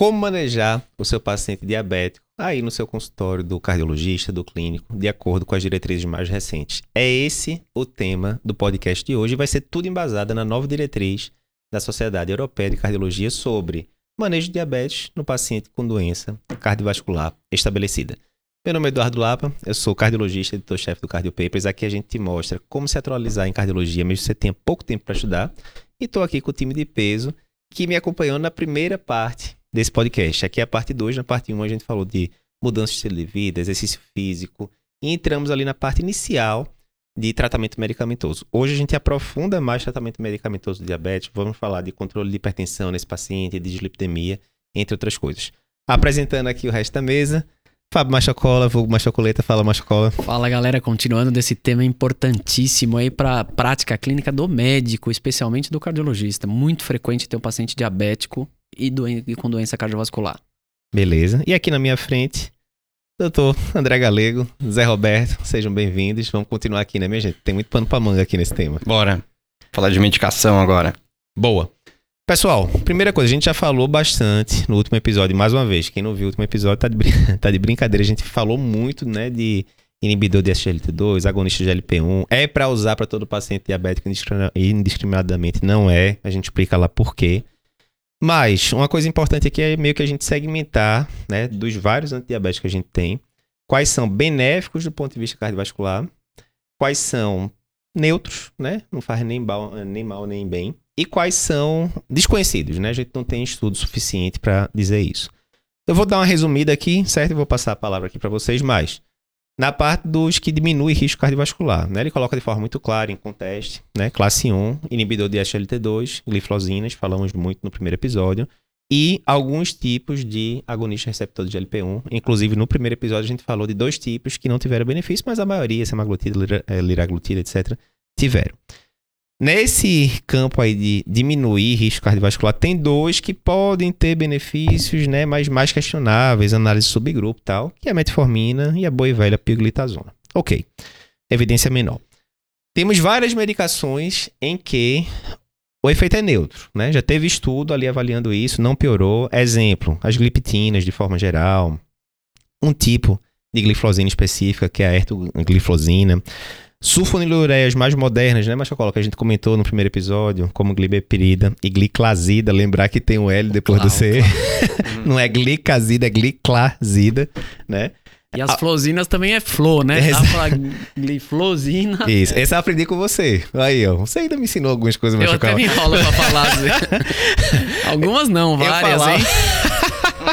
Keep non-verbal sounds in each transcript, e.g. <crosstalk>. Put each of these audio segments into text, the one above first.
como manejar o seu paciente diabético aí no seu consultório do cardiologista, do clínico, de acordo com as diretrizes mais recentes. É esse o tema do podcast de hoje e vai ser tudo embasado na nova diretriz da Sociedade Europeia de Cardiologia sobre manejo de diabetes no paciente com doença cardiovascular estabelecida. Meu nome é Eduardo Lapa, eu sou cardiologista, editor-chefe do Cardio Papers. Aqui a gente te mostra como se atualizar em cardiologia, mesmo que você tenha pouco tempo para estudar. E estou aqui com o time de peso que me acompanhou na primeira parte desse podcast. Aqui é a parte 2, na parte 1 um, a gente falou de mudança de estilo de vida, exercício físico, e entramos ali na parte inicial de tratamento medicamentoso. Hoje a gente aprofunda mais tratamento medicamentoso de diabetes, vamos falar de controle de hipertensão nesse paciente, de dislipidemia, entre outras coisas. Apresentando aqui o resto da mesa, Fábio Machocola, vulgo Machocoleta, fala Machocola. Fala galera, continuando desse tema importantíssimo aí para prática clínica do médico, especialmente do cardiologista. Muito frequente ter um paciente diabético e, doen e com doença cardiovascular. Beleza. E aqui na minha frente, doutor André Galego, Zé Roberto, sejam bem-vindos. Vamos continuar aqui, né, minha gente? Tem muito pano pra manga aqui nesse tema. Bora. Falar de medicação agora. Boa. Pessoal, primeira coisa, a gente já falou bastante no último episódio, mais uma vez, quem não viu o último episódio tá de, brin <laughs> tá de brincadeira, a gente falou muito, né, de inibidor de SGLT2, agonista de LP1, é para usar para todo paciente diabético indiscriminadamente, não é, a gente explica lá por quê. Mas, uma coisa importante aqui é meio que a gente segmentar, né, dos vários antidiabéticos que a gente tem, quais são benéficos do ponto de vista cardiovascular, quais são neutros, né, não faz nem nem, mal, nem bem, e quais são desconhecidos, né? A gente não tem estudo suficiente para dizer isso. Eu vou dar uma resumida aqui, certo? Eu vou passar a palavra aqui para vocês, mas na parte dos que diminui risco cardiovascular, né? Ele coloca de forma muito clara em conteste, né? Classe 1, inibidor de SLT2, glifosinas, falamos muito no primeiro episódio, e alguns tipos de agonista receptor de GLP-1. Inclusive, no primeiro episódio a gente falou de dois tipos que não tiveram benefício, mas a maioria, semaglutida, eh, liraglutida, etc., tiveram. Nesse campo aí de diminuir risco cardiovascular, tem dois que podem ter benefícios, né, mas mais questionáveis, análise subgrupo e tal, que é a metformina e a boa e velha pioglitazona. Ok, evidência menor. Temos várias medicações em que o efeito é neutro, né? Já teve estudo ali avaliando isso, não piorou. Exemplo, as gliptinas de forma geral, um tipo de glifosina específica, que é a ertoglifosina. Sulfonilureias mais modernas, né, Machocola, que a gente comentou no primeiro episódio, como glibepirida e gliclazida, lembrar que tem um L depois claro, do C. Claro. <laughs> Não é glicazida, é gliclazida, né? E as flosinas também é flo, né? Dá pra gliflosina. <laughs> Isso, essa eu aprendi com você. Aí, ó. Você ainda me ensinou algumas coisas, Eu até me enrolo pra falar. <laughs> Algumas não, várias, hein?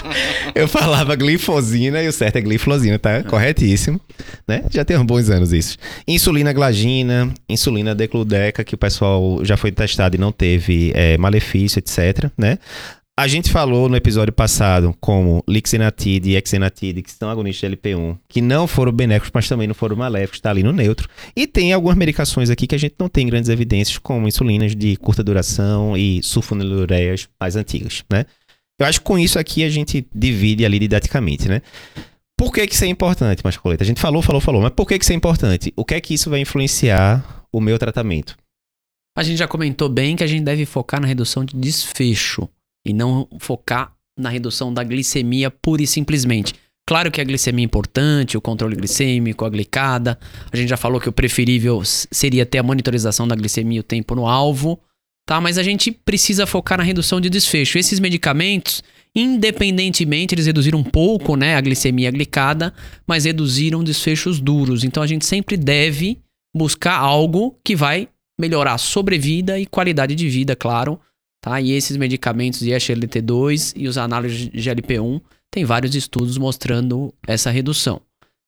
<laughs> eu falava glifosina e o certo é glifosina, tá? Corretíssimo. Né? Já tem uns bons anos isso. Insulina glagina, insulina decludeca, que o pessoal já foi testado e não teve é, malefício, etc. Né? A gente falou no episódio passado como lixenatide e exenatide, que são agonistas de LP1, que não foram benéficos, mas também não foram maléficos, está ali no neutro. E tem algumas medicações aqui que a gente não tem grandes evidências, como insulinas de curta duração e sulfonilureias mais antigas, né? Eu acho que com isso aqui a gente divide ali didaticamente, né? Por que, que isso é importante, Mascoleta? A gente falou, falou, falou, mas por que, que isso é importante? O que é que isso vai influenciar o meu tratamento? A gente já comentou bem que a gente deve focar na redução de desfecho e não focar na redução da glicemia pura e simplesmente. Claro que a glicemia é importante, o controle glicêmico, a glicada. A gente já falou que o preferível seria ter a monitorização da glicemia o tempo no alvo tá? Mas a gente precisa focar na redução de desfecho. Esses medicamentos, independentemente, eles reduziram um pouco, né, a glicemia glicada, mas reduziram desfechos duros. Então a gente sempre deve buscar algo que vai melhorar a sobrevida e qualidade de vida, claro, tá? E esses medicamentos de SLT2 e os análises de GLP-1 tem vários estudos mostrando essa redução.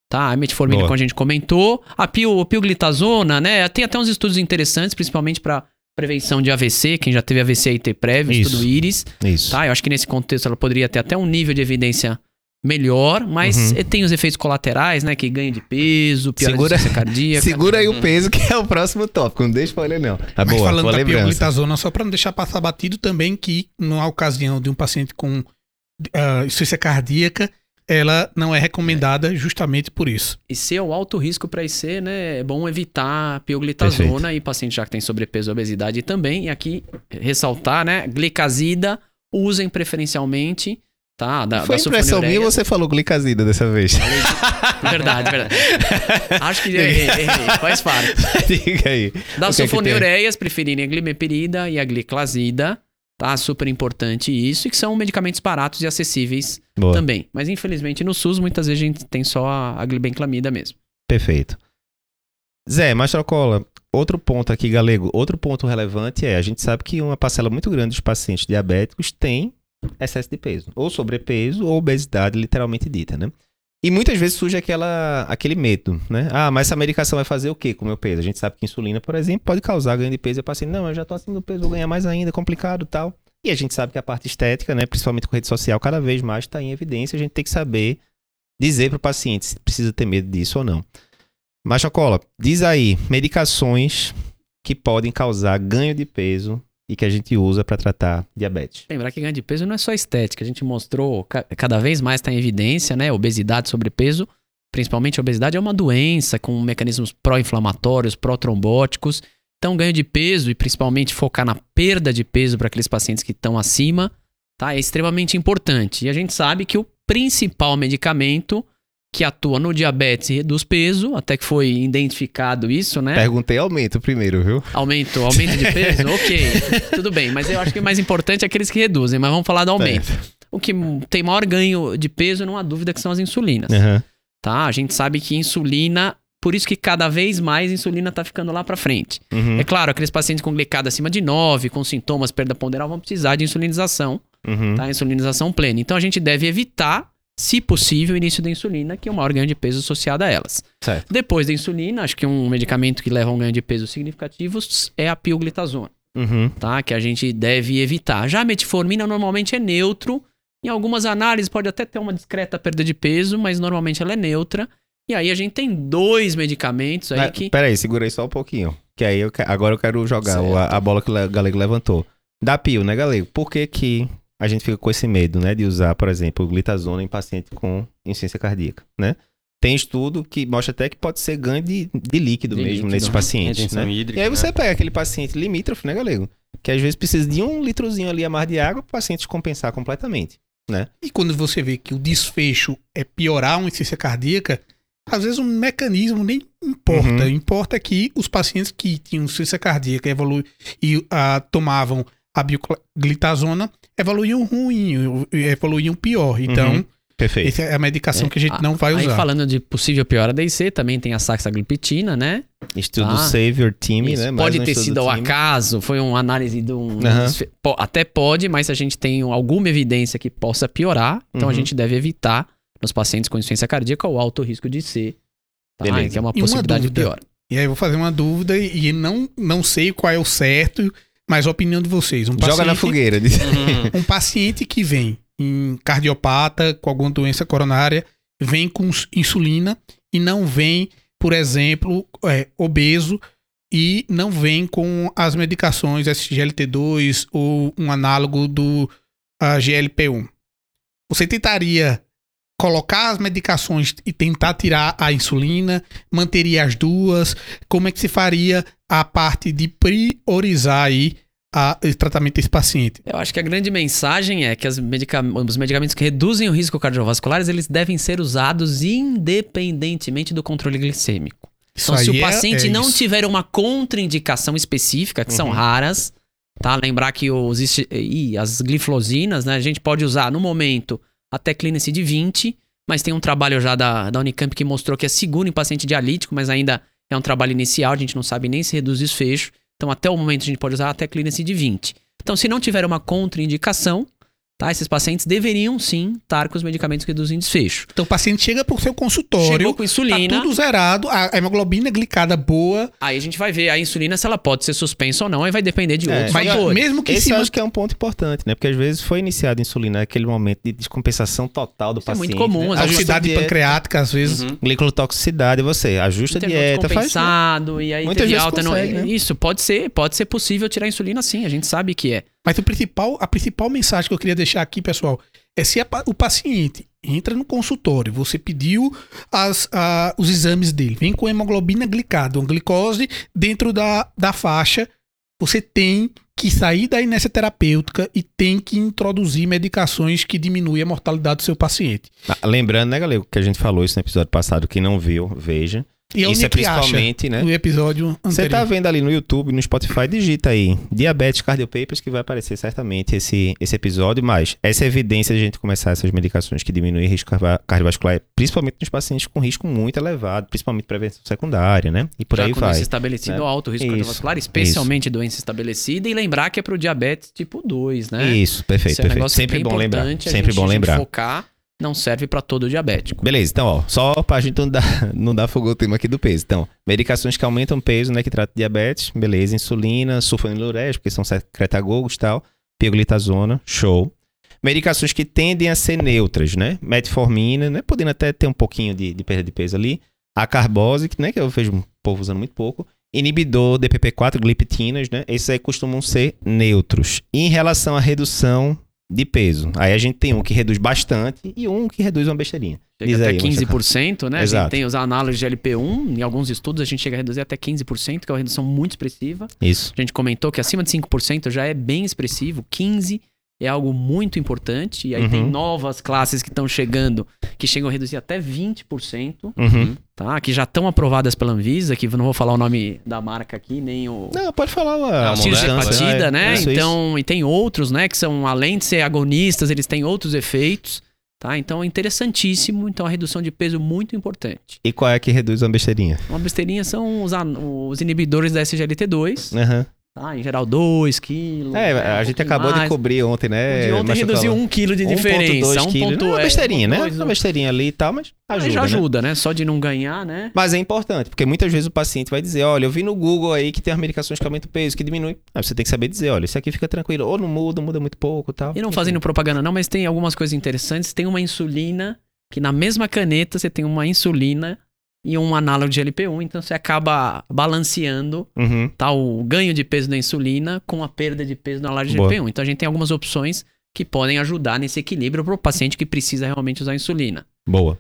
Tá, a metformina, como a gente comentou, a pio, pioglitazona, né? Tem até uns estudos interessantes, principalmente para prevenção de AVC, quem já teve AVC e ter prévio, Isso. estudo íris. Isso. Tá? Eu acho que nesse contexto ela poderia ter até um nível de evidência melhor, mas uhum. tem os efeitos colaterais, né? Que ganho de peso, pior segura, cardíaca. Segura aí o peso, que é o próximo tópico. Não deixa pra ele, não. Tá mas boa, falando boa da pioglitazona, só para não deixar passar batido também que, na ocasião de um paciente com uh, insuficiência cardíaca, ela não é recomendada justamente por isso. E se é o alto risco para IC, né, é bom evitar pioglitazona Perfeito. e paciente já que tem sobrepeso e obesidade também. E aqui ressaltar, né, glicazida, usem preferencialmente tá? Da, Foi da impressão minha ou você falou glicazida dessa vez? Verdade, verdade. <laughs> Acho que errei, errei, faz parte. <laughs> Diga aí. Das é sulfonilureias, preferirem a glimepirida e a gliclazida, tá? Super importante isso, e que são medicamentos baratos e acessíveis Boa. também. Mas infelizmente no SUS muitas vezes a gente tem só a, a glibenclamida mesmo. Perfeito. Zé, Mastrocola, outro ponto aqui, galego, outro ponto relevante é, a gente sabe que uma parcela muito grande dos pacientes diabéticos tem excesso de peso, ou sobrepeso, ou obesidade, literalmente dita, né? E muitas vezes surge aquela, aquele medo, né? Ah, mas essa medicação vai fazer o quê com o meu peso? A gente sabe que insulina, por exemplo, pode causar ganho de peso e o paciente, não, eu já tô acima do peso, vou ganhar mais ainda, complicado e tal. E a gente sabe que a parte estética, né, principalmente com rede social, cada vez mais está em evidência, a gente tem que saber dizer para o paciente se precisa ter medo disso ou não. Machocola, diz aí, medicações que podem causar ganho de peso e que a gente usa para tratar diabetes. Lembrar que ganho de peso não é só estética, a gente mostrou, ca- cada vez mais está em evidência, né? Obesidade, sobrepeso, principalmente a obesidade é uma doença com mecanismos pró-inflamatórios, pró-trombóticos. Então, ganho de peso e principalmente focar na perda de peso para aqueles pacientes que estão acima, tá? É extremamente importante. E a gente sabe que o principal medicamento que atua no diabetes e reduz peso, até que foi identificado isso, né? Perguntei aumento primeiro, viu? Aumento, aumento de peso? <laughs> ok, tudo bem. Mas eu acho que o mais importante é aqueles que reduzem. Mas vamos falar do aumento. O que tem maior ganho de peso, não há dúvida, que são as insulinas. Aham. Tá? A gente sabe que insulina... Por isso que cada vez mais insulina tá ficando lá pra frente. Uhum. É claro, aqueles pacientes com glicada acima de 9, com sintomas, perda ponderal, vão precisar de insulinização, Uhum. tá? Insulinização plena. Então a gente deve evitar, se possível, o início da insulina, que é o maior ganho de peso associado a elas. Certo. Depois da insulina, acho que um medicamento que leva um ganho de peso significativo é a pioglitazona, Uhum. tá? Que a gente deve evitar. Já a metformina normalmente é neutro. Em algumas análises pode até ter uma discreta perda de peso, mas normalmente ela é neutra. E aí a gente tem dois medicamentos aí Ah, que... Peraí, segura aí só um pouquinho. Que aí eu, agora eu quero jogar a, bola que o Le- Galego levantou. Da pio, né, Galego? Por que, que a gente fica com esse medo, né, de usar, por exemplo, glitazona em paciente com insuficiência cardíaca, né? Tem estudo que mostra até que pode ser ganho de, de líquido De mesmo líquido. nesses pacientes, Retenção né? hídrica. E aí você né? pega aquele paciente limítrofe, né, Galego? Que às vezes precisa de um litrozinho ali a mais de água para o paciente compensar completamente. E quando você vê que o desfecho é piorar uma insuficiência cardíaca, às vezes o mecanismo nem importa. Uhum. Importa que os pacientes que tinham insuficiência cardíaca evolu e ah, tomavam a bioglitazona evoluíam ruim, evoluíam pior. Então, Uhum. Perfeito. essa é a medicação que a gente Ah, não vai Aí usar. falando de possível piora da IC, também tem a saxagliptina, né? Estudo Ah, Save Your Team, Isso. né? Mais Pode um ter sido do ao time. acaso, foi uma análise de um. Po- Até pode, mas se a gente tem alguma evidência que possa piorar, então a Uhum. gente deve evitar nos pacientes com insuficiência cardíaca o alto risco de ser. Tá? Beleza. Que é uma E uma possibilidade de dúvida. pior. E aí eu vou fazer uma dúvida e e não, não sei qual é o certo, mas a opinião de vocês. Um Joga na paciente- fogueira. <laughs> Um paciente que vem em cardiopata com alguma doença coronária, vem com ins- insulina e não vem, por exemplo, é, obeso e não vem com as medicações SGLT2 ou um análogo do ah, GLP-1. Você tentaria colocar as medicações e tentar tirar a insulina, manteria as duas? Como é que se faria a parte de priorizar aí a, o tratamento desse paciente? Eu acho que a grande mensagem é que medica- os medicamentos que reduzem o risco cardiovascular, eles devem ser usados independentemente do controle glicêmico. Isso Então, se o é- paciente é não isso. tiver uma contraindicação específica, que são Uhum. raras, tá? Lembrar que os, ih, as glifosinas, né? A gente pode usar no momento até clínice de 20, mas tem um trabalho já da, da Unicamp que mostrou que é seguro em paciente dialítico, mas ainda é um trabalho inicial, a gente não sabe nem se reduz desfecho. Então, até o momento, a gente pode usar até clínice de 20. Então, se não tiver uma contraindicação, tá? Esses pacientes deveriam sim estar com os medicamentos que reduzem desfecho. Então o paciente chega pro seu consultório, Chegou com tá insulina, tudo zerado, a hemoglobina glicada boa, Aí a gente vai ver a insulina se ela pode ser suspensa ou não, aí vai depender de É, outros mas fatores. mesmo que Esse acho que é um ponto importante, né? Porque às vezes foi iniciada a insulina naquele momento de descompensação total do Isso é paciente. muito comum, né? às Ajusta a toxicidade dieta, pancreática, às vezes. Uhum. Glicotoxicidade, você ajusta a dieta, faz... né? compensado, e aí Muitas vezes alta. não- consegue, né? Isso, pode ser, pode ser possível tirar a insulina sim, a gente sabe que é. Mas o principal, a principal mensagem que eu queria deixar aqui, pessoal, é se a o paciente entra no consultório, você pediu as, a- os exames dele, vem com hemoglobina glicada, uma glicose dentro da, da faixa, você tem que sair da inércia terapêutica e tem que introduzir medicações que diminuem a mortalidade do seu paciente. Ah, Lembrando, né, galera, que a gente falou isso no episódio passado, quem não viu, veja. E isso onde é que acha? principalmente, né? No episódio Você anterior. tá vendo ali no YouTube, no Spotify, digita aí Diabetes Cardio Papers que vai aparecer certamente esse, esse episódio, mas essa evidência de a gente começar essas medicações que diminuem o risco cardiovascular, principalmente nos pacientes com risco muito elevado, principalmente prevenção secundária, né? E por Já aí com vai. doença estabelecida né? ou alto risco Isso, cardiovascular, especialmente doença estabelecida, e lembrar que é pro diabetes tipo 2, né? Isso, perfeito, Esse é um perfeito. negócio Sempre bem bom lembrar. Sempre bom lembrar. focar não serve para todo diabético. Beleza, então, ó, só pra gente não dar, <laughs> não dar fogo ao tema aqui do peso. Então, medicações que aumentam o peso, né, que tratam diabetes, beleza, insulina, sulfoniluréticos, que são secretagogos e tal, pioglitazona, show. Medicações que tendem a ser neutras, né, metformina, né, podendo até ter um pouquinho de, de perda de peso ali, a carbose, né, que eu vejo um povo usando muito pouco, inibidor DPP4, gliptinas, né, esses aí costumam ser neutros. E em relação à redução de peso, aí a gente tem um que reduz bastante e um que reduz uma besteirinha. Chega Diz até aí, Machado. 15%, né? A gente Exato. tem os análogos de LP1, em alguns estudos a gente chega a reduzir até 15%, que é uma redução muito expressiva. Isso. A gente comentou que acima de 5% já é bem expressivo, 15% é algo muito importante, e aí Uhum. tem novas classes que estão chegando, que chegam a reduzir até 20%, Uhum. tá? Que já estão aprovadas pela Anvisa, que não vou falar o nome da marca aqui, nem o... Não, pode falar a Não, substância, Tirzepatida, é, né? isso, isso. então, e tem outros, né? Que são, além de ser agonistas, eles têm outros efeitos, tá? Então, é interessantíssimo. Então, a redução de peso muito importante. E qual é que reduz uma besteirinha? Uma besteirinha são os, os inibidores da SGLT2, Aham. Tá? Em geral, 2 quilos. É, né, a um gente acabou de mais. cobrir ontem, O né? de ontem reduziu falou. 1 quilo de 1,2 diferença. quilos, né? Uma é, besteirinha, né? 1,2, Uma besteirinha ali e tal, mas Mas ajuda, já né? ajuda, né? Só de não ganhar, né? Mas é importante, porque muitas vezes o paciente vai dizer, olha, eu vi no Google aí que tem as medicações que aumentam o peso, que diminui. Aí você tem que saber dizer, olha, isso aqui fica tranquilo. Ou não muda, muda muito pouco e tal. E não fazendo propaganda não, mas tem algumas coisas interessantes. Tem uma insulina, que na mesma caneta você tem uma insulina e um análogo de LP1, então você acaba balanceando Uhum. tá, o ganho de peso da insulina com a perda de peso na análogo de Boa. LP1. Então a gente tem algumas opções que podem ajudar nesse equilíbrio para o paciente que precisa realmente usar insulina. Boa.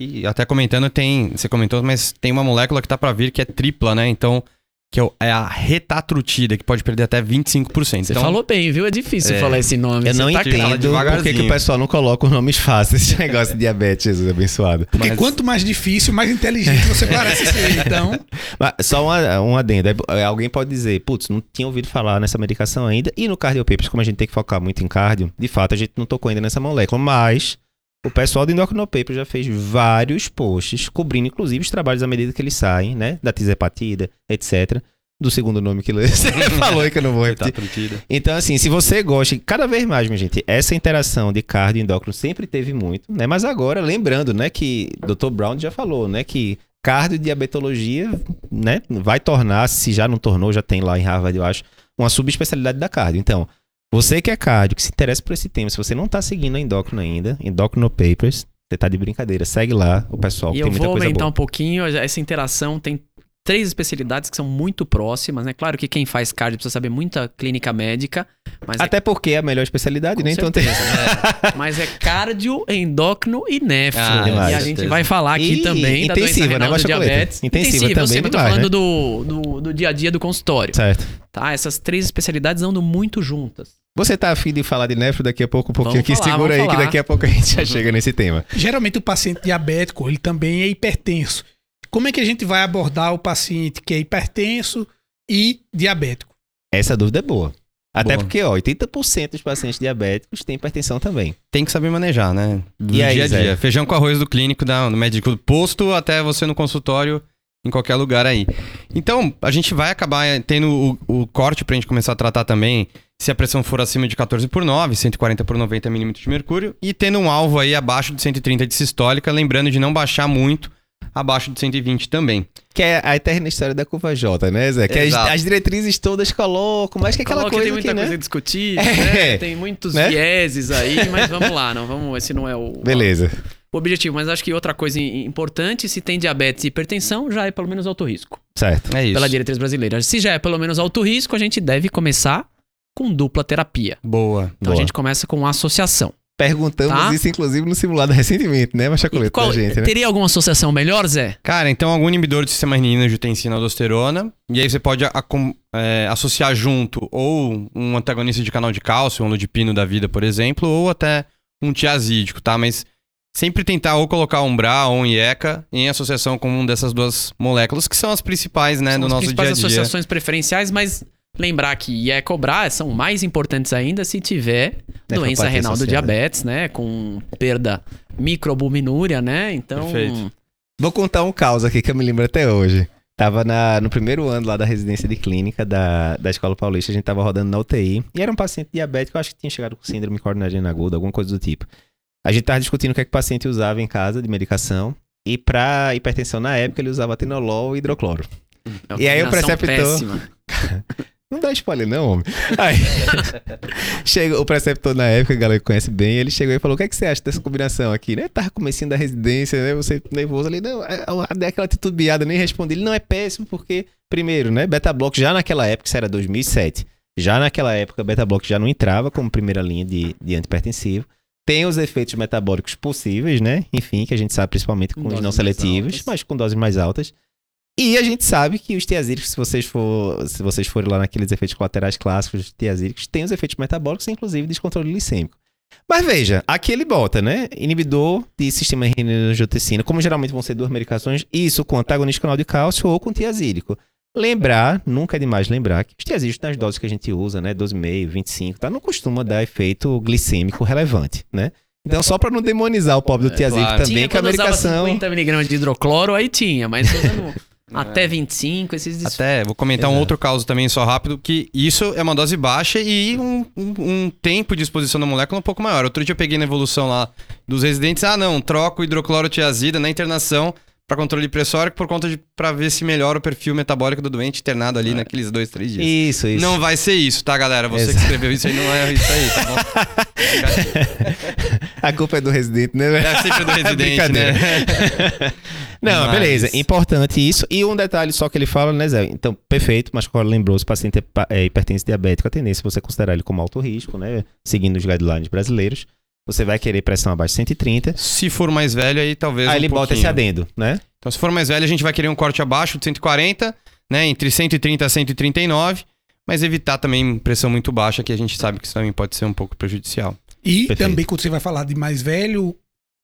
E até comentando, tem. Você comentou, mas tem uma molécula que tá pra vir que é tripla, né? Então, que é é a retatrutida, que pode perder até 25%. Você então, falou bem, viu? É difícil É. falar esse nome. Eu Você não tá entendo por que, que o pessoal não coloca os nomes fáceis desse <laughs> negócio de diabetes, Jesus abençoado. Porque Mas- quanto mais difícil, mais inteligente você parece ser. <laughs> Então, Mas só uma, um adendo. É, Alguém pode dizer, putz, não tinha ouvido falar nessa medicação ainda. E no cardiopapers, como a gente tem que focar muito em cardio, de fato a gente não tocou ainda nessa molécula. Mas o pessoal do Endocrinopapers já fez vários posts, cobrindo inclusive os trabalhos à medida que eles saem, né? Da tizepatida, etc. Do segundo nome que você <laughs> falou aí que eu não vou repetir. retatrutida. Então, assim, se você gosta, cada vez mais, minha gente, essa interação de cardio e endócrino sempre teve muito, né? Mas agora, lembrando, né, que Dr. Brown já falou, né, que cardio e diabetologia, né, vai tornar, se já não tornou, já tem lá em Harvard, eu acho, uma subespecialidade da cardio. Então, você que é cardio, que se interessa por esse tema, se você não tá seguindo a endócrino ainda, Endocrino Papers, você tá de brincadeira, segue lá o pessoal, E eu vou aumentar boa. um pouquinho. Essa interação tem três especialidades que são muito próximas, né? Claro que quem faz cardio precisa saber muita clínica médica, mas é Até porque é a melhor especialidade, Com né? Então tem... certeza, né? Mas é cardio, endócrino e nefro. Ah, e demais. a gente certeza. vai falar aqui E também da intensiva, doença né, do diabetes. Intensiva eu também sempre tô demais, falando do, do, do dia a dia do consultório. Certo. Tá? Essas três especialidades andam muito juntas. Você tá afim de falar de nefro daqui a pouco, um pouquinho Vamos aqui? falar, Segura aí vamos que falar. daqui a pouco a gente já chega nesse tema. geralmente o paciente diabético, ele também é hipertenso. Como é que a gente vai abordar o paciente que é hipertenso e diabético? Essa dúvida é boa. Até Boa. porque, ó, 80% dos pacientes diabéticos têm hipertensão também. Tem que saber manejar, né? Do E aí, dia a Zé? dia. Feijão com arroz do clínico, da, do médico do posto, até você no consultório, em qualquer lugar aí. Então, a gente vai acabar eh, tendo o, o corte pra gente começar a tratar também, se a pressão for acima de 14 por 9, 140 por 90 milímetros de mercúrio, e tendo um alvo aí abaixo de 130 de sistólica, lembrando de não baixar muito, abaixo de 120 também. Que é a eterna história da curva J, né, Zé? Que as, as diretrizes todas colocam, mas que é aquela Coloca, coisa tem muita que, coisa né? a discutir, É. né? tem muitos Né? vieses aí, <laughs> mas vamos lá, não vamos, esse não é o, Beleza. o objetivo. Mas acho que outra coisa importante, se tem diabetes e hipertensão, já é pelo menos alto risco. Certo. É isso. Pela diretriz brasileira. Se já é pelo menos alto risco, a gente deve começar com dupla terapia. Boa. Então Boa. a gente começa com associação. Perguntamos Tá. isso, inclusive, no simulado recentemente, né, Machacoleta, qual- gente, né? Teria alguma associação melhor, Zé? Cara, então algum inibidor do sistema renina, angiotensina, aldosterona. E aí você pode é, associar junto ou um antagonista de canal de cálcio, um ludipino da vida, por exemplo, ou até um tiazídico, tá? Mas sempre tentar ou colocar um BRA ou um IECA em associação com uma dessas duas moléculas, que são as principais, né, São no as nosso principais dia a dia. associações preferenciais, mas lembrar que IE cobrar são mais importantes ainda se tiver doença Nefropatia renal do diabetes, né? Com perda microalbuminúria, né? Então, Perfeito. Vou contar um caos aqui que eu me lembro até hoje. Tava na- no primeiro ano lá da residência de clínica da, da Escola Paulista, a gente tava rodando na UTI. E era um paciente diabético, eu acho que tinha chegado com síndrome coronariana aguda, alguma coisa do tipo. A gente tava discutindo o que, é que o paciente usava em casa de medicação. E pra hipertensão na época, ele usava atenolol e hidrocloro. é E aí o preceptor-. <laughs> Não dá spoiler, não, homem. Aí, <laughs> chega, o preceptor na época, a galera que conhece bem, ele chegou e falou: O que, é que você acha dessa combinação aqui? Né? Tava comecinho da residência, né? Você nervoso ali, não, é, é, aquela titubeada, nem respondi. Ele não é péssimo, porque, primeiro, né? Beta Block já naquela época, isso era 2007. Já naquela época, Beta Block já não entrava como primeira linha de, de antipertensivo. Tem os efeitos metabólicos possíveis, né? Enfim, que a gente sabe principalmente com Com os doses não seletivos, mas com doses mais altas. E a gente sabe que os tiazídicos, se vocês, for, se vocês forem lá naqueles efeitos colaterais clássicos dos tiazídicos, tem os efeitos metabólicos, inclusive descontrole glicêmico. Mas veja, aqui ele bota, né? Inibidor de sistema renina-angiotensina, como geralmente vão ser duas medicações, isso com antagonista canal de cálcio ou com tiazídico. Lembrar, nunca é demais lembrar, que os tiazídicos nas doses que a gente usa, né? 12,5, 25, tá? Não costuma dar efeito glicêmico relevante, né? Então, só para não demonizar o pobre do tiazídico claro. também, Tinha que a medicação. 50mg de hidrocloro, aí tinha, mas <laughs> até 25, esses Até, vou comentar um Exato. outro caso também, só rápido, que isso é uma dose baixa e um, um- um tempo de exposição da molécula um pouco maior. Outro dia eu peguei na evolução lá dos residentes, ah não, troco hidroclorotiazida na internação para controle pressórico por conta de para ver se melhora o perfil metabólico do doente internado ali naqueles dois, três dias. Isso, isso. Não vai ser isso, tá, galera? Você que Exato. escreveu isso aí não é isso aí, tá bom? <laughs> A culpa é do residente, né? velho? É sempre do residente, né? <laughs> <laughs> Não, Mas- beleza. Importante isso. E um detalhe só que ele fala, né, Zé? Então, perfeito, mas agora lembrou, se o paciente é, é hipertenso diabético, a tendência é você considerar ele como alto risco, né? Seguindo os guidelines brasileiros. Você vai querer pressão abaixo de 130. Se for mais velho, aí talvez. Aí um ele bota esse pouquinho. adendo, né? Então, se for mais velho, a gente vai querer um corte abaixo de 140, né? Entre 130 a 139, mas evitar também pressão muito baixa, que a gente sabe que isso também pode ser um pouco prejudicial. E Perfeito. também, quando você vai falar de mais velho,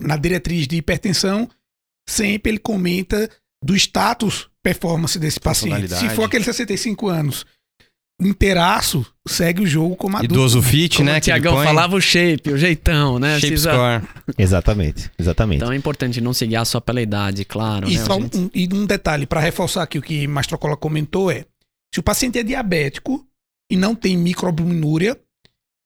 na diretriz de hipertensão, sempre ele comenta do status performance desse paciente. Se for aquele 65 anos inteiraço, segue o jogo como adulto. Idoso fit, Como né? o Tiagão falava o shape, o jeitão, né? Shape Precisa- score. Exatamente, exatamente. Então é importante não se guiar só pela idade, claro. E, né, só gente? um, e um detalhe, para reforçar aqui o que Mastrocola comentou é, se o paciente é diabético e não tem microalbuminúria,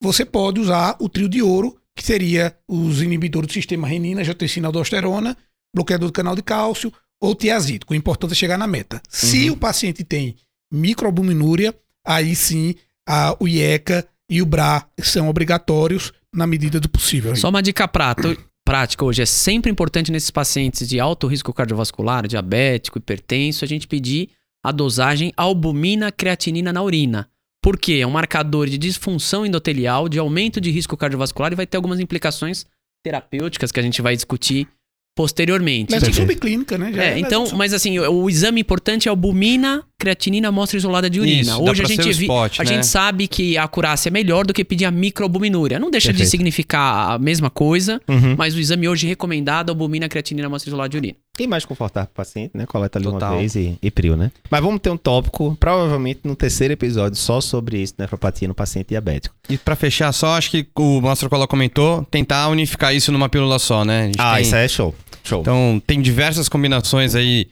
você pode usar o trio de ouro, que seria os inibidores do sistema renina, angiotensina, aldosterona, bloqueador do canal de cálcio ou tiazídico. O importante é chegar na meta. Se o paciente tem microalbuminúria, aí sim a, o IECA e o BRA são obrigatórios na medida do possível. Só uma dica prato- prática hoje. É sempre importante nesses pacientes de alto risco cardiovascular, diabético, hipertenso, a gente pedir a dosagem albumina creatinina na urina. Por quê? É um marcador de disfunção endotelial, de aumento de risco cardiovascular e vai ter algumas implicações terapêuticas que a gente vai discutir posteriormente. Lesão Perfeito. subclínica, né? Já É, então, lesão mas assim, o, o exame importante é albumina, creatinina, amostra isolada de urina. Isso, Hoje a gente, o vi- spot, a né? gente sabe que a acurácia é melhor do que pedir a microalbuminúria. Não deixa de Perfeito. significar a mesma coisa, Uhum. mas o exame hoje recomendado é albumina, creatinina, amostra isolada de urina. E mais confortável pro paciente, né? Coleta ali Total. uma vez e, e prio, né? Mas vamos ter um tópico, provavelmente no terceiro episódio, só sobre isso, nefropatia no paciente diabético. E pra fechar só, acho que o Mastrocola comentou, tentar unificar isso numa pílula só, né? A gente Ah, tem- isso é show. Show. Então, tem diversas combinações aí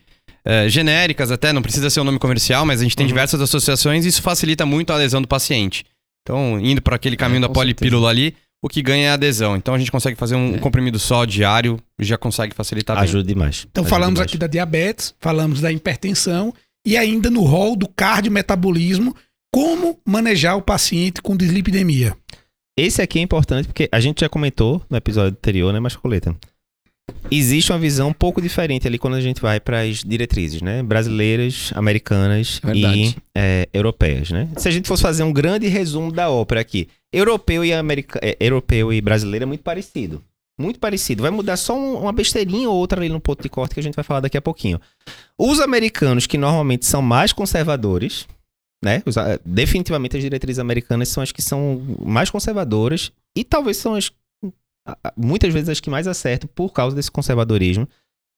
eh, genéricas até, não precisa ser um nome comercial, mas a gente tem Uhum. diversas associações e isso facilita muito a lesão do paciente. Então, indo para aquele caminho da com polipílula ali, o que ganha é a adesão. Então, a gente consegue fazer um É. comprimido só diário e já consegue facilitar bem. Ajuda demais. Então Ajuda falamos demais. aqui da diabetes, falamos da hipertensão e ainda no rol do cardiometabolismo, como manejar o paciente com dislipidemia. Esse aqui é importante porque a gente já comentou no episódio anterior, né, Mascoleta? Existe uma visão um pouco diferente ali quando a gente vai para as diretrizes, né? Brasileiras, americanas Verdade. e é, europeias, né? Se a gente fosse fazer um grande resumo da ópera aqui, europeu e america... é, europeu e brasileiro é muito parecido. Muito parecido. Vai mudar só um- uma besteirinha ou outra ali no ponto de corte que a gente vai falar daqui a pouquinho. Os americanos, que normalmente são mais conservadores, né? Os, ah, definitivamente as diretrizes americanas são as que são mais conservadoras e talvez são as muitas vezes as que mais acertam por causa desse conservadorismo.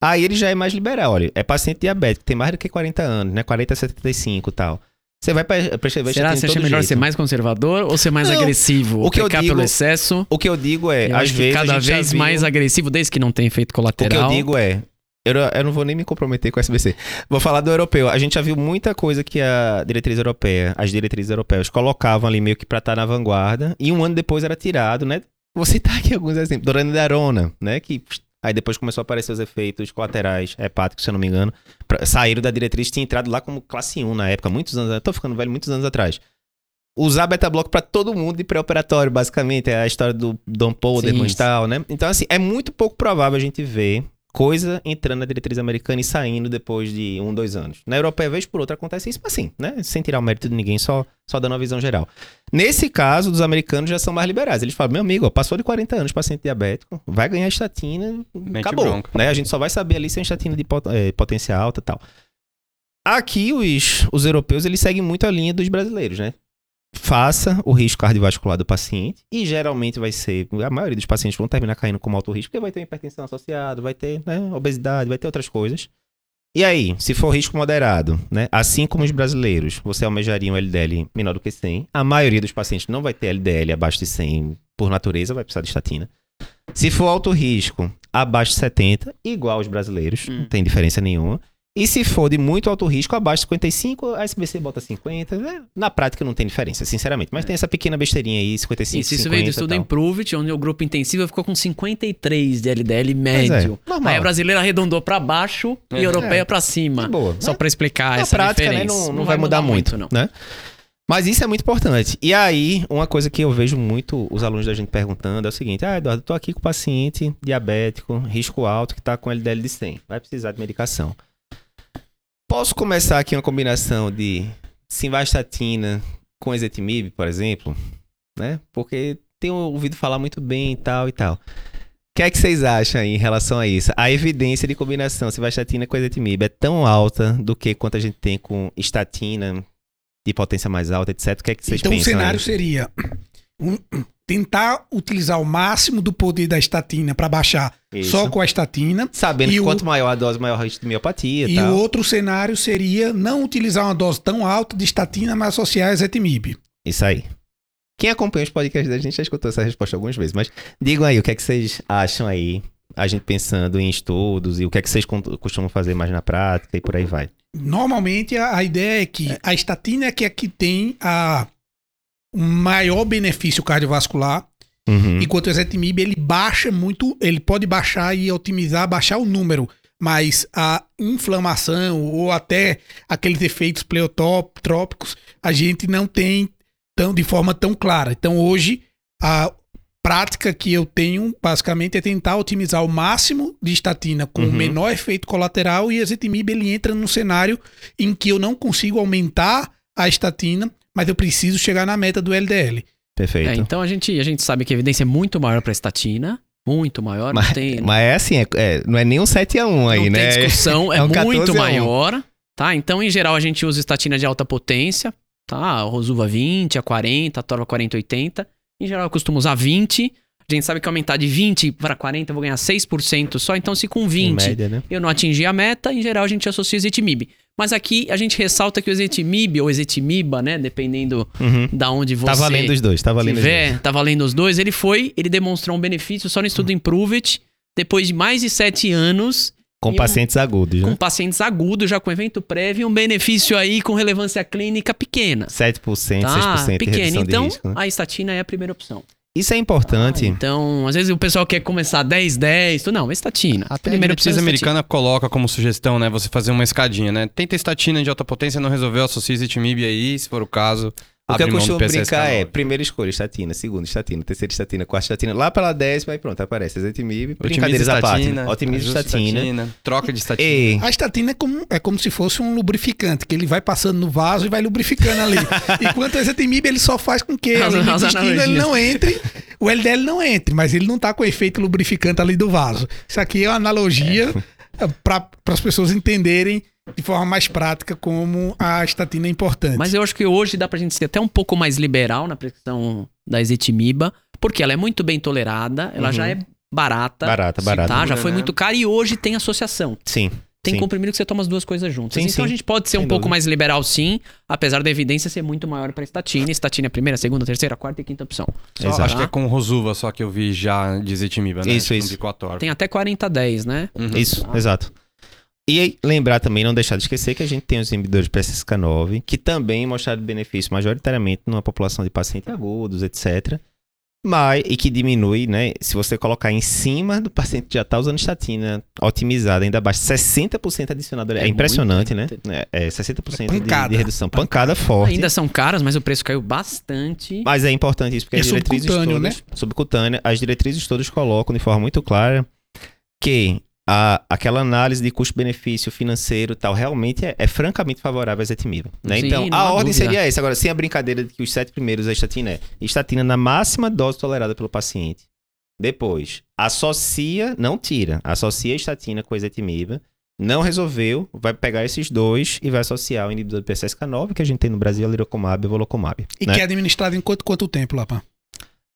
Aí ele já é mais liberal, olha, é paciente diabético, tem mais do que 40 anos, né? 40 a 75 e tal. Você vai prescrever Será que você acha melhor jeito. ser mais conservador ou ser mais Não, agressivo? o que eu digo- pelo excesso. O que eu digo é, eu às vezes cada vez viu- mais agressivo, desde que não tem efeito O que eu colateral. digo é. Eu, eu não vou nem me comprometer com o SBC. Vou falar do europeu. A gente já viu muita coisa que a diretriz europeia, as diretrizes europeias colocavam ali meio que pra estar na vanguarda, e um ano depois era tirado, né? Vou citar aqui alguns exemplos. Dorana de Arona, né? Que aí depois começou a aparecer os efeitos colaterais hepáticos, se eu não me engano. pra- saíram da diretriz, tinha entrado lá como classe 1 na época, muitos anos. Tô ficando velho, muitos anos atrás. Usar beta-bloco pra todo mundo de pré-operatório, basicamente. É a história do Don Polderman Sim. e tal, né? Então, assim, é muito pouco provável a gente ver coisa entrando na diretriz americana e saindo depois de um, dois anos. Na europeia, vez por outra, acontece isso, mas assim, né? Sem tirar o mérito de ninguém, só, só dando uma visão geral. Nesse caso, dos americanos já são mais liberais. Eles falam, meu amigo, ó, passou de 40 anos, paciente diabético, vai ganhar estatina, Mete acabou. bronca. Né? A gente só vai saber ali se é estatina de pot- eh, potência alta e tal. Aqui, os, os europeus, eles seguem muito a linha dos brasileiros, né? Faça o risco cardiovascular do paciente e geralmente vai ser, a maioria dos pacientes vão terminar caindo como alto risco, porque vai ter hipertensão associada, vai ter né, obesidade, vai ter outras coisas. E aí, se for risco moderado, né? Assim como os brasileiros, você almejaria um LDL menor do que 100. A maioria dos pacientes não vai ter LDL abaixo de 100 por natureza, vai precisar de estatina. Se for alto risco, abaixo de 70, igual aos brasileiros, Hum. não tem diferença nenhuma. E se for de muito alto risco, abaixo de 55, a SBC bota 50. né? Na prática não tem diferença, sinceramente. Mas tem essa pequena besteirinha aí, 55, Isso, isso 50 veio do estudo tal. Improvit, onde o grupo intensivo ficou com 53 de LDL Pois médio. é, normal. Aí a brasileira arredondou pra baixo e a É. europeia É. pra cima. De boa. Só pra explicar Na essa prática, né, diferença. não, não vai mudar, muito, não. né? Mas isso é muito importante. E aí, uma coisa que eu vejo muito os alunos da gente perguntando é o seguinte: Ah, Eduardo, eu tô aqui com o paciente diabético, risco alto, que tá com LDL de 100. Vai precisar de medicação. Posso começar aqui uma combinação de simvastatina com ezetimibe, por exemplo? Né? Porque tenho ouvido falar muito bem e tal e tal. O que é que vocês acham aí em relação a isso? A evidência de combinação simvastatina com ezetimibe é tão alta do que quanto a gente tem com estatina de potência mais alta, etc. O que é que vocês então o pensam? cenário aí? seria um- tentar utilizar o máximo do poder da estatina para baixar Isso. só com a estatina. Sabendo E que o- quanto maior a dose, maior o risco de miopatia e E o outro cenário seria não utilizar uma dose tão alta de estatina, mas associar a ezetimibe. Isso aí. Quem acompanha os podcasts da gente já escutou essa resposta algumas vezes, mas digam aí o que é que vocês acham aí, a gente pensando em estudos e o que é que vocês costumam fazer mais na prática e por aí vai. Normalmente a, a ideia é que a estatina é que é que tem a maior benefício cardiovascular, Uhum. enquanto o ezetimibe ele baixa muito, ele pode baixar e otimizar, baixar o número, mas a inflamação ou até aqueles efeitos pleotrópicos a gente não tem tão de forma tão clara. Então hoje a prática que eu tenho basicamente é tentar otimizar o máximo de estatina com Uhum. o menor efeito colateral e ezetimibe ele entra num cenário em que eu não consigo aumentar a estatina, mas eu preciso chegar na meta do LDL. Perfeito. É, então a gente, a gente sabe que a evidência é muito maior pra estatina. Muito maior. mas, tem, mas é assim, é, é- não é nem um 7x1 aí, não né? tem discussão, <laughs> é, É um muito 14 a 1. maior, tá? Então, em geral, a gente usa estatina de alta potência, tá? A Rosuva 20, a 40, a Torva 40, 80. Em geral, eu costumo usar 20. A gente sabe que aumentar de 20 para 40 eu vou ganhar 6% só. Então, se com Em 20 média, né? eu não atingir a meta, em geral a gente associa ezetimibe. Mas aqui a gente ressalta que o ezetimibe ou ezetimiba, né? Dependendo Uhum. da onde você Tá valendo os dois, tá valendo os dois. tiver, tá valendo os dois. Ele foi, ele demonstrou um benefício só no estudo Improve depois de mais de 7 anos Com E um- pacientes agudos, com né? pacientes agudos, já com evento prévio, um benefício aí com relevância clínica pequena. 7%, Tá? 6% de Pequena. Então, de risco, né? a estatina é a primeira opção. Isso é importante. Então, às vezes o pessoal quer começar 10, 10. tu- Não, estatina. Até a primeira é americana coloca como sugestão, né? Você fazer uma escadinha, né? Tenta estatina de alta potência, não resolveu, associa ezetimibe aí, se for o caso. O que eu costumo brincar é PCSK9. primeira escolha, estatina, segunda, estatina, terceira estatina, quarta estatina, lá pela décima, aí pronto, aparece Otimiza brincadeiras à parte. estatina, Otimiza estatina. Troca de estatina. E A estatina é como, é como se fosse um lubrificante, que ele vai passando no vaso e vai lubrificando ali. <laughs> Enquanto o ezetimibe, ele só faz com que As- o intestino ele não entre, o LDL não entre, mas ele não tá com o efeito lubrificante ali do vaso. Isso aqui é uma analogia para as pessoas entenderem de forma mais prática como a estatina é importante. Mas eu acho que hoje dá pra gente ser até um pouco mais liberal na prescrição da ezetimiba, porque ela é muito bem tolerada, ela Uhum. já é barata, barata, barata. tá? Já foi muito cara e hoje tem associação. Sim. Tem sim. comprimido que você toma as duas coisas juntas. Sim, então sim. a gente pode ser Sem um pouco dúvida. mais liberal sim, apesar da evidência ser muito maior pra estatina. Estatina é a primeira, segunda, terceira, quarta e quinta opção. Só- Exato. Acho que é com Rosuva só que eu vi já de Zetimiba, né? Isso, isso. Tem até 40-10, né? Uhum. Isso, exato. E aí, lembrar também, não deixar de esquecer que a gente tem os inibidores de PCSK9, que também mostraram benefício majoritariamente numa população de pacientes agudos, etc. Mas, e que diminui, né? Se você colocar em cima do paciente que já está usando estatina otimizada, ainda baixa 60% adicionado. É, É impressionante, né? É, é 60% de, Pancada. de redução. Pancada forte. Ainda são caras, mas o preço caiu bastante. Mas é importante isso, porque E as é diretrizes subcutâneo, todas, subcutânea, as diretrizes todas colocam de forma muito clara que a, aquela análise de custo-benefício financeiro e tal realmente é, é francamente favorável à ezetimiba. Né? Sim, então, a ordem dúvida. seria essa. Agora, sem a brincadeira de que os sete primeiros é estatina é estatina na máxima dose tolerada pelo paciente. Depois, associa, não tira, associa a estatina com a ezetimiba. Não resolveu, vai pegar esses dois e vai associar o inibidor do PCSK9, que a gente tem no Brasil, a lirocumab e o volocumab. E né? que é administrado em quanto, quanto tempo, Lapa?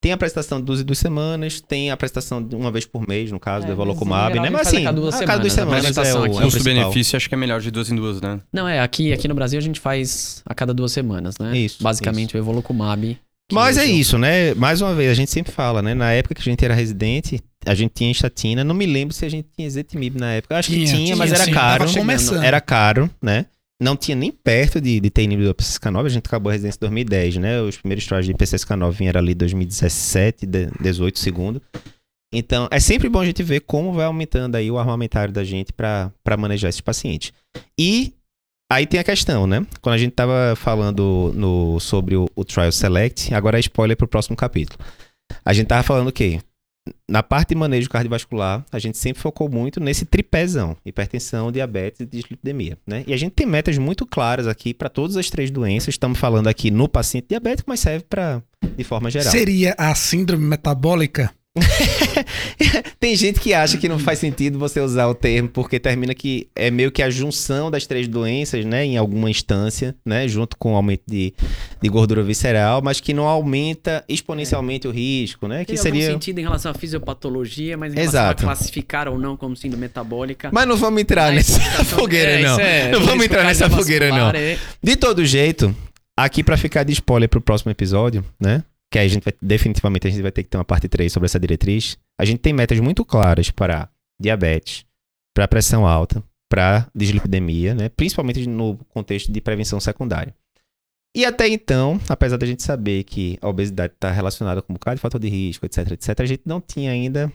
Tem a prestação de 12 duas semanas, tem a prestação de uma vez por mês, no caso, É, do mas Evolocumab, em né? Mas assim, a cada duas a cada duas semanas, semanas a é o, é o. Custo-benefício acho que é melhor de duas em duas, né? Não, é, aqui, aqui no Brasil a gente faz a cada duas semanas, né? Isso, Basicamente o Evolucumab. que Mas é isso, né? Mais uma vez, a gente sempre fala, né? Na época que a gente era residente, a gente tinha estatina. Não me lembro se a gente tinha Ezetimibe na época. Acho que Tinha, tinha, mas tinha, era sim, caro. Era caro, né? Não tinha nem perto de, de ter inibidor do PCSK9. A gente acabou a residência em 2010, né? Os primeiros trials de PCSK9 vieram ali em 2017, de- 18 segundo. Então, é sempre bom a gente ver como vai aumentando aí o armamentário da gente para manejar esses pacientes. E aí tem a questão, né? Quando a gente tava falando no, sobre o, o Trial Select, agora é spoiler pro próximo capítulo. A gente tava falando o quê? Na parte de manejo cardiovascular, a gente sempre focou muito nesse tripézão: hipertensão, diabetes e dislipidemia, né? E a gente tem metas muito claras aqui para todas as três doenças. Estamos falando aqui no paciente diabético, mas serve para de forma geral. Seria a síndrome metabólica? <laughs> Tem gente que acha que não faz sentido você usar o termo, porque termina que é meio que a junção das três doenças, né, em alguma instância, né, junto com o aumento de, de gordura visceral, mas que não aumenta exponencialmente o risco, né, que Tem algum seria... sentido em relação à fisiopatologia, mas em relação Exato. a classificar ou não como síndrome metabólica. Mas não vamos entrar nessa explicação- <laughs> fogueira, é, não. é, não vamos que entrar nessa fogueira, não. é- De todo jeito, aqui pra ficar de spoiler pro próximo episódio, né? Que aí a gente vai, definitivamente a gente vai ter que ter uma parte 3 sobre essa diretriz. A gente tem metas muito claras para diabetes, para pressão alta, para dislipidemia, né? Principalmente no contexto de prevenção secundária. E até então, apesar da gente saber que a obesidade está relacionada com um bocado de fator de risco, etc, etc, a gente não tinha ainda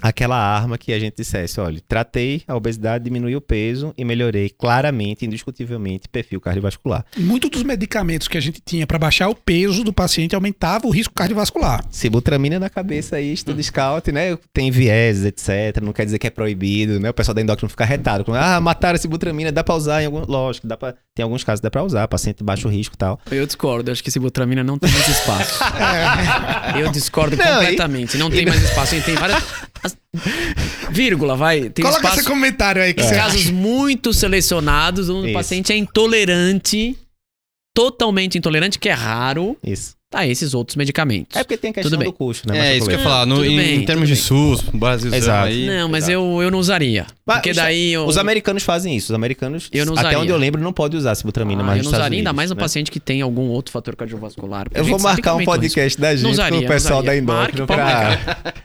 aquela arma que a gente dissesse, olha, tratei a obesidade, diminui o peso e melhorei claramente, indiscutivelmente, perfil cardiovascular. Muitos dos medicamentos que a gente tinha para baixar o peso do paciente aumentava o risco cardiovascular. Sibutramina na cabeça aí, estudo scout, né? Tem viés, etc. Não quer dizer que é proibido, né? O pessoal da endócrina fica retado. Ah, mataram a sibutramina, dá pra usar em algum... Lógico, dá pra... tem alguns casos que dá pra usar, paciente de baixo risco e tal. Eu discordo, acho que esse butramina não tem mais espaço. <laughs> Eu discordo Não, e- completamente. Não tem e- mais espaço. Tem várias. as- Vírgula, vai. Tem Coloca espaço. esse comentário aí que Em você casos acha. muito selecionados, onde o Isso. paciente é intolerante, totalmente intolerante, que é raro, Isso. A esses outros medicamentos. É porque tem a questão Tudo bem. do custo, né? É, isso que eu ia falar. No, em, bem, em termos de SUS, Brasilzão Exato. aí. Não, mas Exato. eu, eu não usaria. Mas porque os- daí. Eu, Os americanos fazem isso. Os americanos, Eu não até usaria. onde eu lembro, não pode usar sibutramina Ah, mais eu não usaria, ainda Unidos, mais no né? paciente que tem algum outro fator cardiovascular. Eu vou marcar um podcast da gente usaria, com o pessoal da endócrina pra...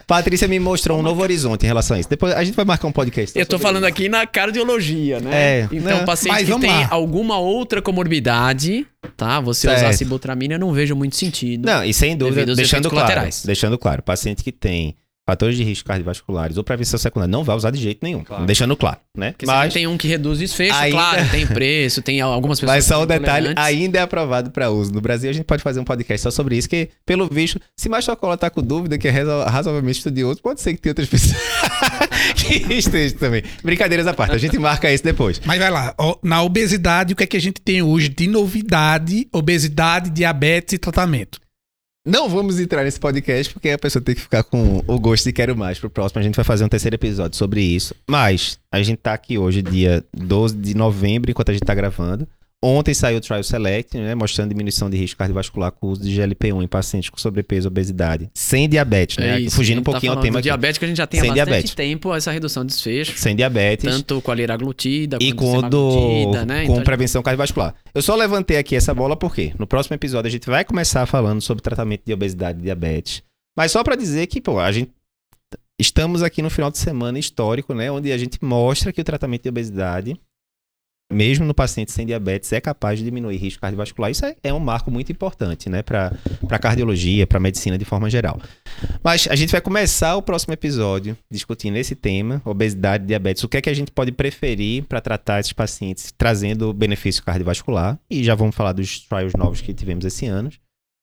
Patrícia me mostrou um novo horizonte em relação a isso. Depois a gente vai marcar um podcast. Eu tô falando aqui na cardiologia, né? É, então, né? paciente que tem alguma outra comorbidade, tá? Você usar sibutramina, eu não vejo muito sentido. Não, e sem dúvida, deixando claro, deixando claro, paciente que tem fatores de risco cardiovasculares ou prevenção secundária, não vai usar de jeito nenhum. Claro. Deixando claro, né? Porque Mas tem um que reduz desfecho, Ainda- claro, tem preço, tem algumas pessoas Mas só um são detalhe, ainda é aprovado para uso. No Brasil, a gente pode fazer um podcast só sobre isso, que, pelo visto, se mais Chocola tá com dúvida, que é razo- razoavelmente estudioso, pode ser que tenha outras <laughs> pessoas que estejam também. Brincadeiras à parte, a gente marca isso depois. Mas vai lá, na obesidade, o que é que a gente tem hoje de novidade? Obesidade, diabetes e tratamento. Não vamos entrar nesse podcast, porque a pessoa tem que ficar com o gosto de quero mais pro próximo. A gente vai fazer um terceiro episódio sobre isso. Mas, a gente tá aqui hoje, dia 12 de novembro, enquanto a gente tá gravando. Ontem saiu o Trial Select, né, mostrando diminuição de risco cardiovascular com o uso de GLP-1 em pacientes com sobrepeso e obesidade. Sem diabetes, né? É isso, Fugindo um gente tá pouquinho ao falando tema aqui. diabético, a gente já tem há Sem bastante diabetes. tempo essa redução de desfecho. Sem diabetes. Tanto com a liraglutida, E com, o do, né? com Então, prevenção cardiovascular. Eu só levantei aqui essa bola porque no próximo episódio a gente vai começar falando sobre tratamento de obesidade e diabetes. Mas só pra dizer que, pô, a gente estamos aqui no final de semana histórico, né, onde a gente mostra que o tratamento de obesidade, mesmo no paciente sem diabetes, é capaz de diminuir risco cardiovascular. Isso é, é um marco muito importante, né, para cardiologia, para medicina de forma geral. Mas a gente vai começar o próximo episódio discutindo esse tema, obesidade, diabetes, o que é que a gente pode preferir para tratar esses pacientes trazendo benefício cardiovascular. E já vamos falar dos trials novos que tivemos esse ano,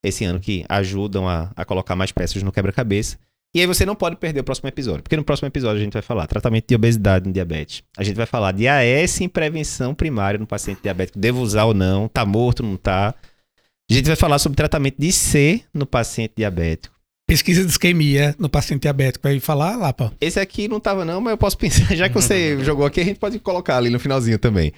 esse ano que ajudam a, a colocar mais peças no quebra-cabeça. E aí você não pode perder o próximo episódio, porque no próximo episódio a gente vai falar tratamento de obesidade no diabetes. A gente vai falar de AS em prevenção primária no paciente diabético, devo usar ou não, tá morto, não tá. A gente vai falar sobre tratamento de C no paciente diabético. Pesquisa de isquemia no paciente diabético. Vai falar lá, pô. Esse aqui não tava não, mas eu posso pensar, <laughs> já que você <laughs> jogou aqui, a gente pode colocar ali no finalzinho também.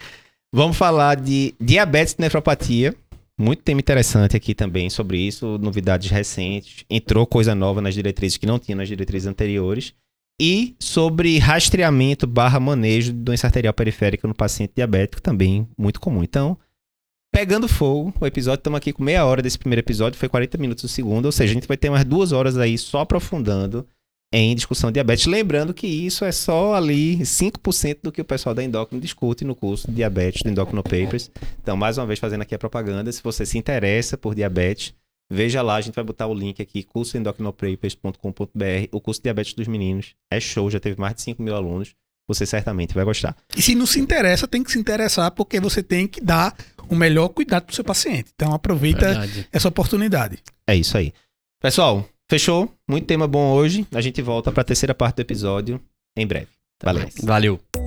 Vamos falar de diabetes e nefropatia. Muito tema interessante aqui também sobre isso, novidades recentes. Entrou coisa nova nas diretrizes que não tinha nas diretrizes anteriores. E sobre rastreamento barra manejo de doença arterial periférica no paciente diabético, também muito comum. Então, pegando fogo, o episódio, estamos aqui com meia hora desse primeiro episódio, foi 40 minutos do segundo, ou seja, a gente vai ter umas duas horas aí só aprofundando em discussão de diabetes. Lembrando que isso é só ali 5% do que o pessoal da Endócrino discute no curso de diabetes do Endocrino Papers. Então, mais uma vez, fazendo aqui a propaganda, se você se interessa por diabetes, veja lá, a gente vai botar o link aqui, cursoendocrinopapers.com.br. O curso de diabetes dos meninos é show, já teve mais de 5 mil alunos. Você certamente vai gostar. E se não se interessa, tem que se interessar, porque você tem que dar o melhor cuidado pro seu paciente. Então aproveita verdade. essa oportunidade. É isso aí. Pessoal, fechou? Muito tema bom hoje. A gente volta para a terceira parte do episódio em breve. Até Valeu. Valeu.